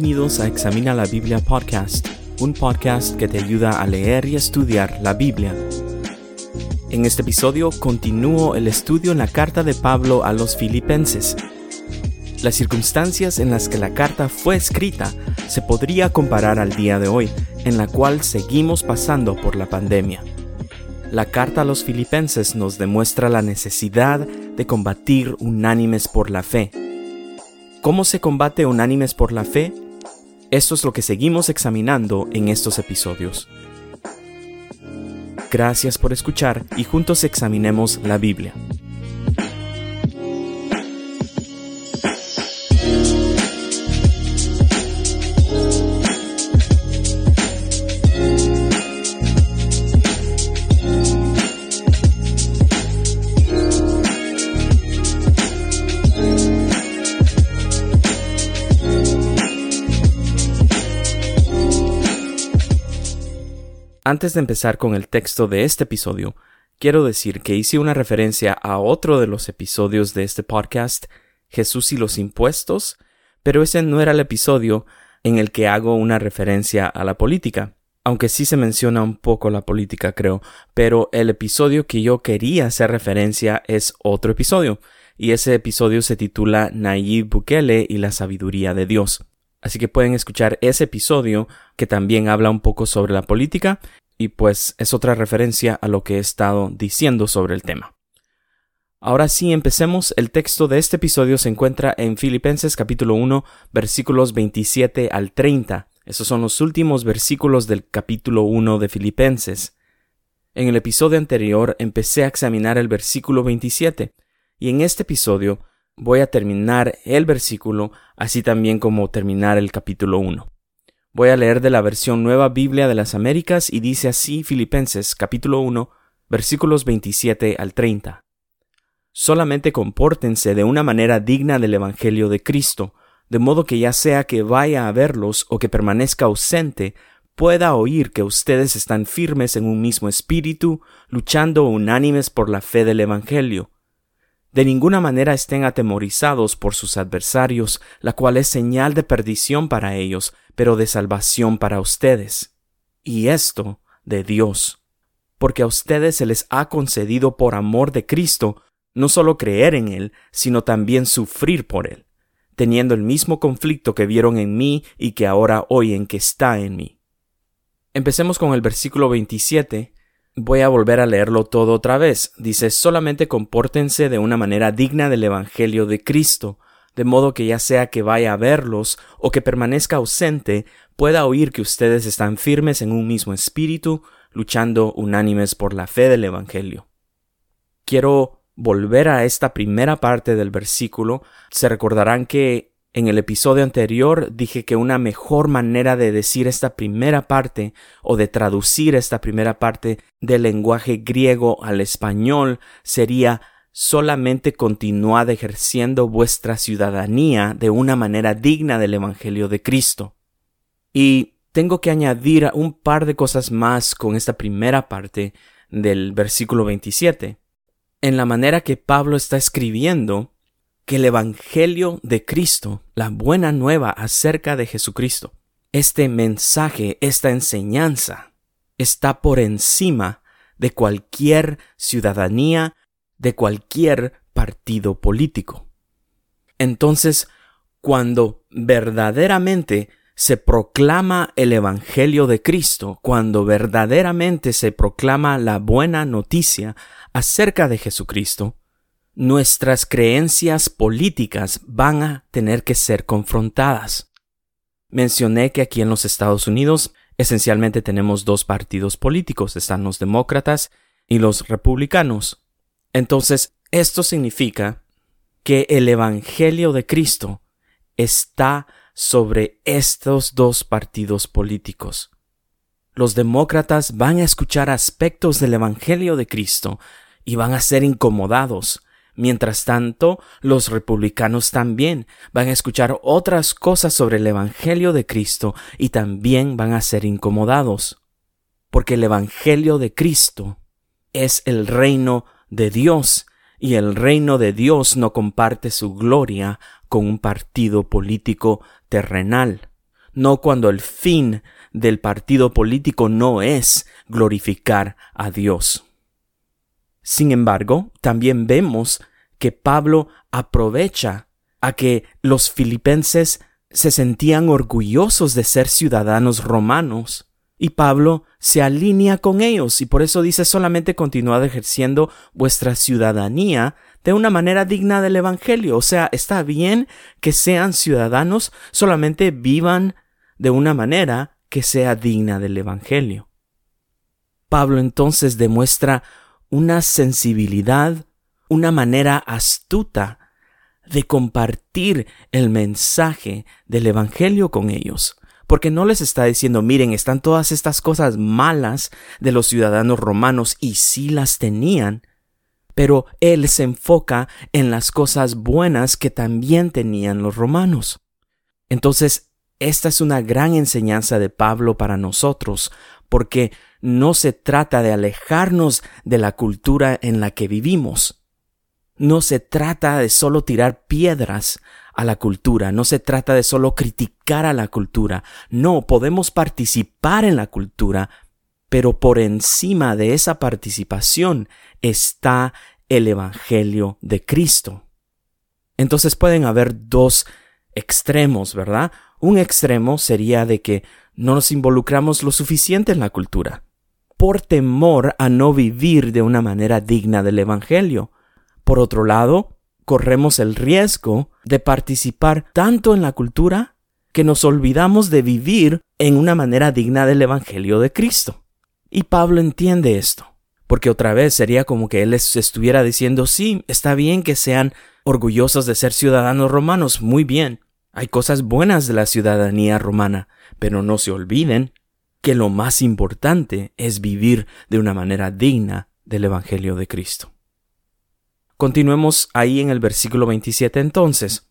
Bienvenidos a Examina la Biblia Podcast, un podcast que te ayuda a leer y estudiar la Biblia. En este episodio continúo el estudio en la carta de Pablo a los filipenses. Las circunstancias en las que la carta fue escrita se podría comparar al día de hoy, en la cual seguimos pasando por la pandemia. La carta a los filipenses nos demuestra la necesidad de combatir unánimes por la fe ¿Cómo se combate unánimes por la fe? Esto es lo que seguimos examinando en estos episodios. Gracias por escuchar y juntos examinemos la Biblia. Antes de empezar con el texto de este episodio, quiero decir que hice una referencia a otro de los episodios de este podcast, Jesús y los impuestos, pero ese no era el episodio en el que hago una referencia a la política, aunque sí se menciona un poco la política, creo, pero el episodio que yo quería hacer referencia es otro episodio, y ese episodio se titula Nayib Bukele y la sabiduría de Dios. Así que pueden escuchar ese episodio que también habla un poco sobre la política y pues es otra referencia a lo que he estado diciendo sobre el tema. Ahora sí, empecemos. El texto de este episodio se encuentra en Filipenses capítulo 1 versículos 27 al 30. Esos son los últimos versículos del capítulo 1 de Filipenses. En el episodio anterior empecé a examinar el versículo 27 y en este episodio voy a terminar el versículo, así también como terminar el capítulo 1. Voy a leer de la versión Nueva Biblia de las Américas y dice así Filipenses capítulo 1 versículos 27 al 30. Solamente compórtense de una manera digna del Evangelio de Cristo, de modo que ya sea que vaya a verlos o que permanezca ausente, pueda oír que ustedes están firmes en un mismo espíritu, luchando unánimes por la fe del Evangelio de ninguna manera estén atemorizados por sus adversarios, la cual es señal de perdición para ellos, pero de salvación para ustedes. Y esto de Dios. Porque a ustedes se les ha concedido por amor de Cristo no solo creer en Él, sino también sufrir por Él, teniendo el mismo conflicto que vieron en mí y que ahora oyen que está en mí. Empecemos con el versículo 27, Voy a volver a leerlo todo otra vez. Dice, solamente compórtense de una manera digna del Evangelio de Cristo, de modo que ya sea que vaya a verlos o que permanezca ausente, pueda oír que ustedes están firmes en un mismo espíritu, luchando unánimes por la fe del Evangelio. Quiero volver a esta primera parte del versículo. Se recordarán que en el episodio anterior dije que una mejor manera de decir esta primera parte o de traducir esta primera parte del lenguaje griego al español sería solamente continuad ejerciendo vuestra ciudadanía de una manera digna del Evangelio de Cristo. Y tengo que añadir un par de cosas más con esta primera parte del versículo 27. En la manera que Pablo está escribiendo, que el Evangelio de Cristo, la buena nueva acerca de Jesucristo, este mensaje, esta enseñanza, está por encima de cualquier ciudadanía, de cualquier partido político. Entonces, cuando verdaderamente se proclama el Evangelio de Cristo, cuando verdaderamente se proclama la buena noticia acerca de Jesucristo, nuestras creencias políticas van a tener que ser confrontadas. Mencioné que aquí en los Estados Unidos esencialmente tenemos dos partidos políticos, están los demócratas y los republicanos. Entonces, esto significa que el Evangelio de Cristo está sobre estos dos partidos políticos. Los demócratas van a escuchar aspectos del Evangelio de Cristo y van a ser incomodados, Mientras tanto, los republicanos también van a escuchar otras cosas sobre el Evangelio de Cristo y también van a ser incomodados. Porque el Evangelio de Cristo es el reino de Dios y el reino de Dios no comparte su gloria con un partido político terrenal. no cuando el fin del partido político no es glorificar a Dios. Sin embargo, también vemos que Pablo aprovecha a que los filipenses se sentían orgullosos de ser ciudadanos romanos y Pablo se alinea con ellos y por eso dice solamente continuad ejerciendo vuestra ciudadanía de una manera digna del Evangelio. O sea, está bien que sean ciudadanos, solamente vivan de una manera que sea digna del Evangelio. Pablo entonces demuestra una sensibilidad, una manera astuta de compartir el mensaje del Evangelio con ellos porque no les está diciendo, miren, están todas estas cosas malas de los ciudadanos romanos y sí las tenían, pero él se enfoca en las cosas buenas que también tenían los romanos. Entonces, esta es una gran enseñanza de Pablo para nosotros, porque no se trata de alejarnos de la cultura en la que vivimos. No se trata de solo tirar piedras a la cultura, no se trata de solo criticar a la cultura, no, podemos participar en la cultura, pero por encima de esa participación está el Evangelio de Cristo. Entonces pueden haber dos extremos, ¿verdad? Un extremo sería de que no nos involucramos lo suficiente en la cultura, por temor a no vivir de una manera digna del Evangelio. Por otro lado, corremos el riesgo de participar tanto en la cultura que nos olvidamos de vivir en una manera digna del Evangelio de Cristo. Y Pablo entiende esto, porque otra vez sería como que él les estuviera diciendo, sí, está bien que sean orgullosos de ser ciudadanos romanos, muy bien, hay cosas buenas de la ciudadanía romana, pero no se olviden que lo más importante es vivir de una manera digna del Evangelio de Cristo. Continuemos ahí en el versículo 27 entonces.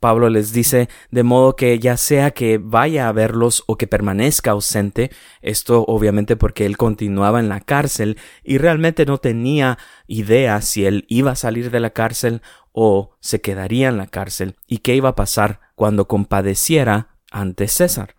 Pablo les dice, de modo que ya sea que vaya a verlos o que permanezca ausente, esto obviamente porque él continuaba en la cárcel y realmente no tenía idea si él iba a salir de la cárcel o se quedaría en la cárcel y qué iba a pasar cuando compadeciera ante César.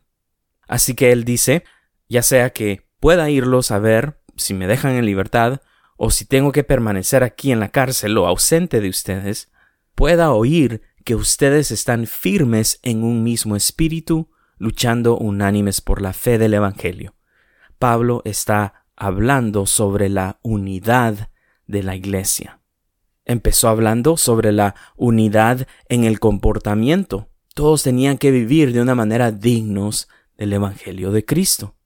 Así que él dice, ya sea que pueda irlos a ver si me dejan en libertad, o si tengo que permanecer aquí en la cárcel o ausente de ustedes, pueda oír que ustedes están firmes en un mismo espíritu, luchando unánimes por la fe del Evangelio. Pablo está hablando sobre la unidad de la Iglesia. Empezó hablando sobre la unidad en el comportamiento. Todos tenían que vivir de una manera dignos del Evangelio de Cristo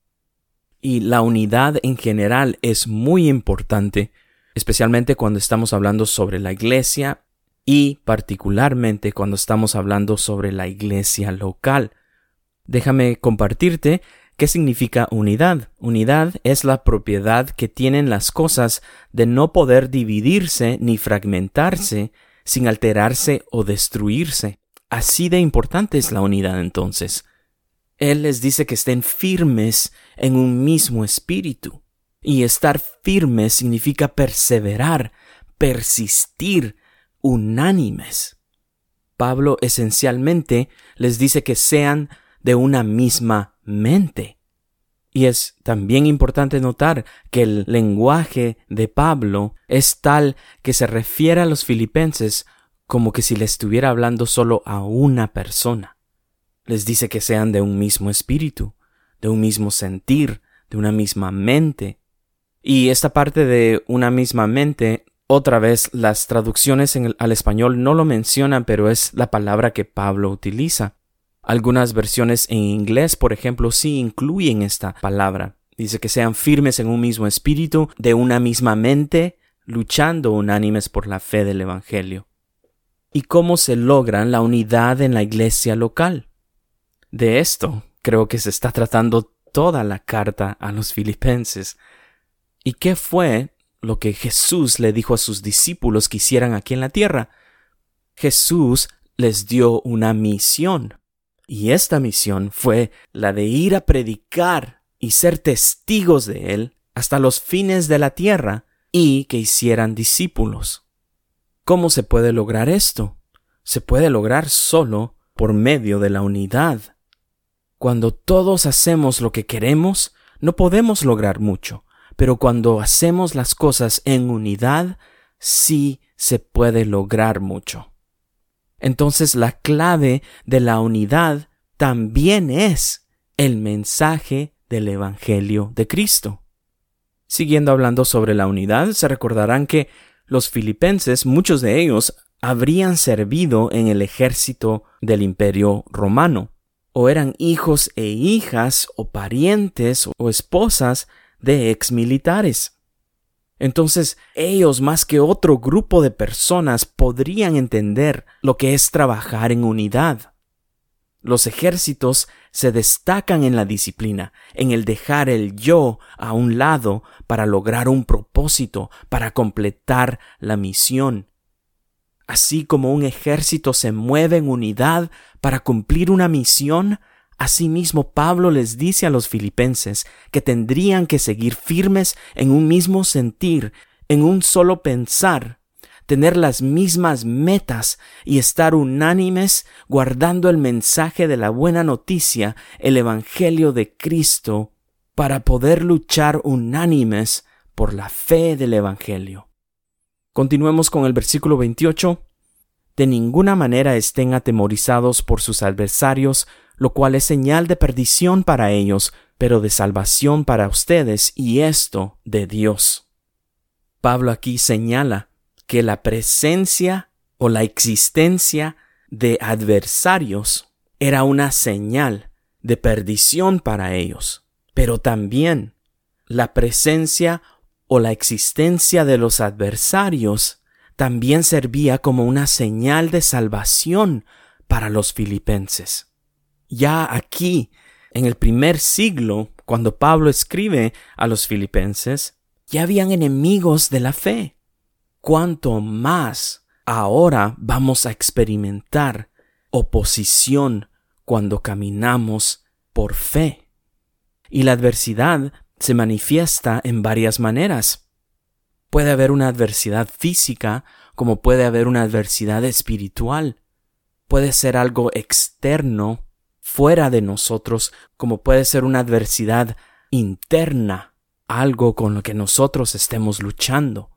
y la unidad en general es muy importante, especialmente cuando estamos hablando sobre la iglesia y particularmente cuando estamos hablando sobre la iglesia local. Déjame compartirte qué significa unidad. Unidad es la propiedad que tienen las cosas de no poder dividirse ni fragmentarse sin alterarse o destruirse. Así de importante es la unidad entonces. Él les dice que estén firmes en un mismo espíritu. Y estar firmes significa perseverar, persistir, unánimes. Pablo esencialmente les dice que sean de una misma mente. Y es también importante notar que el lenguaje de Pablo es tal que se refiere a los filipenses como que si le estuviera hablando solo a una persona les dice que sean de un mismo espíritu, de un mismo sentir, de una misma mente. Y esta parte de una misma mente, otra vez las traducciones al español no lo mencionan, pero es la palabra que Pablo utiliza. Algunas versiones en inglés, por ejemplo, sí incluyen esta palabra. Dice que sean firmes en un mismo espíritu, de una misma mente, luchando unánimes por la fe del Evangelio. ¿Y cómo se logra la unidad en la iglesia local? De esto creo que se está tratando toda la carta a los filipenses. ¿Y qué fue lo que Jesús le dijo a sus discípulos que hicieran aquí en la tierra? Jesús les dio una misión. Y esta misión fue la de ir a predicar y ser testigos de Él hasta los fines de la tierra y que hicieran discípulos. ¿Cómo se puede lograr esto? Se puede lograr solo por medio de la unidad Cuando todos hacemos lo que queremos, no podemos lograr mucho, pero cuando hacemos las cosas en unidad, sí se puede lograr mucho. Entonces la clave de la unidad también es el mensaje del Evangelio de Cristo. Siguiendo hablando sobre la unidad, se recordarán que los filipenses, muchos de ellos, habrían servido en el ejército del imperio romano, o eran hijos e hijas o parientes o esposas de exmilitares. Entonces ellos más que otro grupo de personas podrían entender lo que es trabajar en unidad. Los ejércitos se destacan en la disciplina, en el dejar el yo a un lado para lograr un propósito, para completar la misión. Así como un ejército se mueve en unidad para cumplir una misión, asimismo Pablo les dice a los filipenses que tendrían que seguir firmes en un mismo sentir, en un solo pensar, tener las mismas metas y estar unánimes guardando el mensaje de la buena noticia, el Evangelio de Cristo, para poder luchar unánimes por la fe del Evangelio. Continuemos con el versículo 28. De ninguna manera estén atemorizados por sus adversarios, lo cual es señal de perdición para ellos, pero de salvación para ustedes, y esto de Dios. Pablo aquí señala que la presencia o la existencia de adversarios era una señal de perdición para ellos, pero también la presencia o la existencia de los adversarios también servía como una señal de salvación para los filipenses. Ya aquí, en el primer siglo, cuando Pablo escribe a los filipenses, ya habían enemigos de la fe. Cuanto más ahora vamos a experimentar oposición cuando caminamos por fe. Y la adversidad se manifiesta en varias maneras. Puede haber una adversidad física como puede haber una adversidad espiritual. Puede ser algo externo, fuera de nosotros, como puede ser una adversidad interna, algo con lo que nosotros estemos luchando.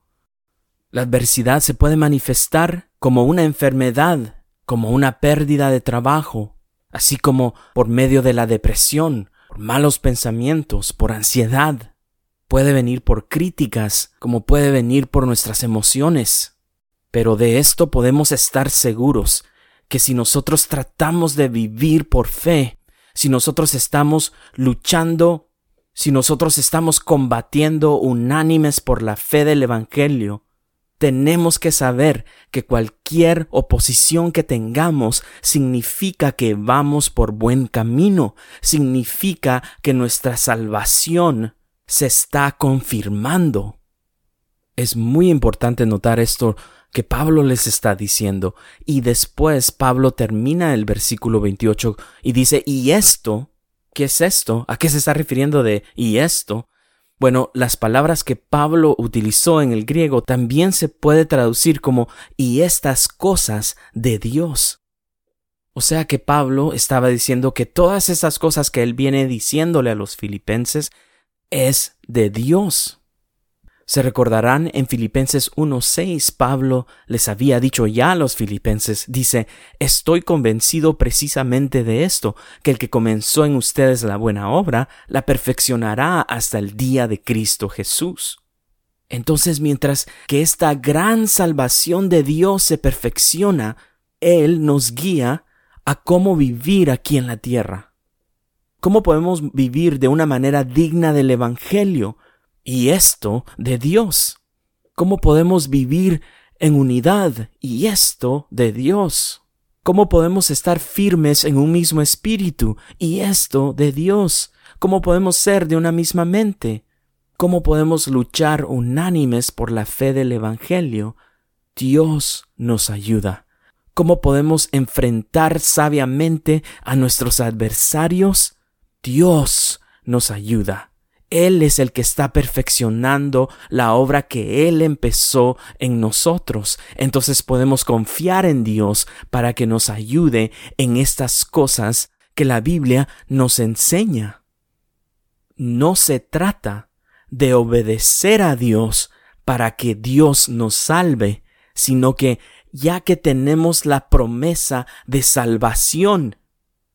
La adversidad se puede manifestar como una enfermedad, como una pérdida de trabajo, así como por medio de la depresión, malos pensamientos, por ansiedad. Puede venir por críticas, como puede venir por nuestras emociones. Pero de esto podemos estar seguros, que si nosotros tratamos de vivir por fe, si nosotros estamos luchando, si nosotros estamos combatiendo unánimes por la fe del Evangelio, tenemos que saber que cualquier oposición que tengamos significa que vamos por buen camino, significa que nuestra salvación se está confirmando. Es muy importante notar esto que Pablo les está diciendo, y después Pablo termina el versículo 28 y dice, ¿y esto? ¿Qué es esto? ¿A qué se está refiriendo de y esto? Bueno, las palabras que Pablo utilizó en el griego también se puede traducir como y estas cosas de Dios. O sea que Pablo estaba diciendo que todas esas cosas que él viene diciéndole a los filipenses es de Dios. Se recordarán en Filipenses 1.6 Pablo les había dicho ya a los filipenses, dice, estoy convencido precisamente de esto, que el que comenzó en ustedes la buena obra, la perfeccionará hasta el día de Cristo Jesús. Entonces, mientras que esta gran salvación de Dios se perfecciona, Él nos guía a cómo vivir aquí en la tierra. ¿Cómo podemos vivir de una manera digna del Evangelio? Y esto de Dios. ¿Cómo podemos vivir en unidad y esto de Dios? ¿Cómo podemos estar firmes en un mismo espíritu y esto de Dios? ¿Cómo podemos ser de una misma mente? ¿Cómo podemos luchar unánimes por la fe del Evangelio? Dios nos ayuda. ¿Cómo podemos enfrentar sabiamente a nuestros adversarios? Dios nos ayuda. Él es el que está perfeccionando la obra que Él empezó en nosotros. Entonces podemos confiar en Dios para que nos ayude en estas cosas que la Biblia nos enseña. No se trata de obedecer a Dios para que Dios nos salve, sino que ya que tenemos la promesa de salvación,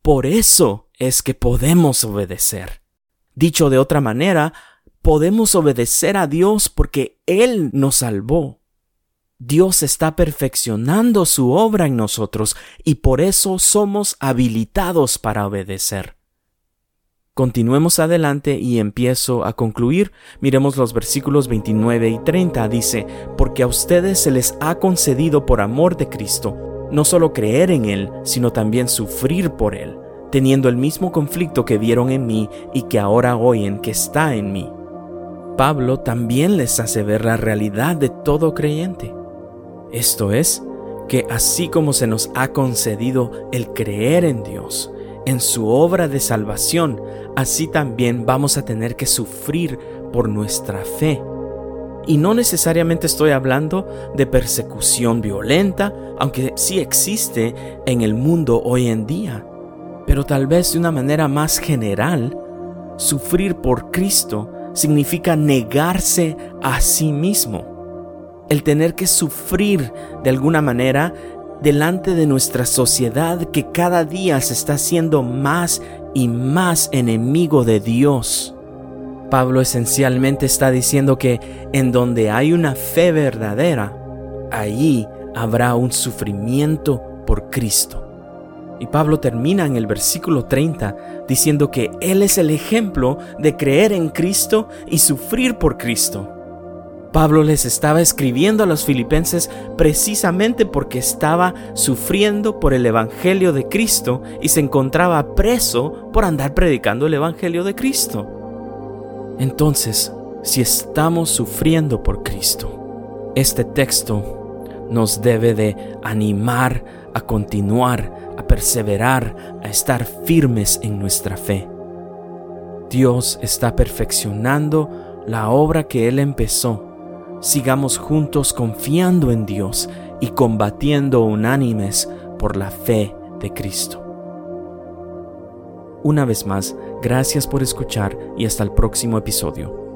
por eso es que podemos obedecer. Dicho de otra manera, podemos obedecer a Dios porque Él nos salvó. Dios está perfeccionando su obra en nosotros y por eso somos habilitados para obedecer. Continuemos adelante y empiezo a concluir. Miremos los versículos 29 y 30. Dice, porque a ustedes se les ha concedido por amor de Cristo, no solo creer en Él, sino también sufrir por Él, teniendo el mismo conflicto que vieron en mí y que ahora oyen que está en mí. Pablo también les hace ver la realidad de todo creyente. Esto es, que así como se nos ha concedido el creer en Dios, en su obra de salvación, así también vamos a tener que sufrir por nuestra fe. Y no necesariamente estoy hablando de persecución violenta, aunque sí existe en el mundo hoy en día, pero tal vez de una manera más general, sufrir por Cristo significa negarse a sí mismo. El tener que sufrir de alguna manera delante de nuestra sociedad que cada día se está haciendo más y más enemigo de Dios. Pablo esencialmente está diciendo que en donde hay una fe verdadera, allí habrá un sufrimiento por Cristo. Y Pablo termina en el versículo 30 diciendo que Él es el ejemplo de creer en Cristo y sufrir por Cristo. Pablo les estaba escribiendo a los filipenses precisamente porque estaba sufriendo por el Evangelio de Cristo y se encontraba preso por andar predicando el Evangelio de Cristo. Entonces, si estamos sufriendo por Cristo, este texto nos debe de animar a continuar, a perseverar, a estar firmes en nuestra fe. Dios está perfeccionando la obra que Él empezó sigamos juntos confiando en Dios y combatiendo unánimes por la fe de Cristo. Una vez más, gracias por escuchar y hasta el próximo episodio.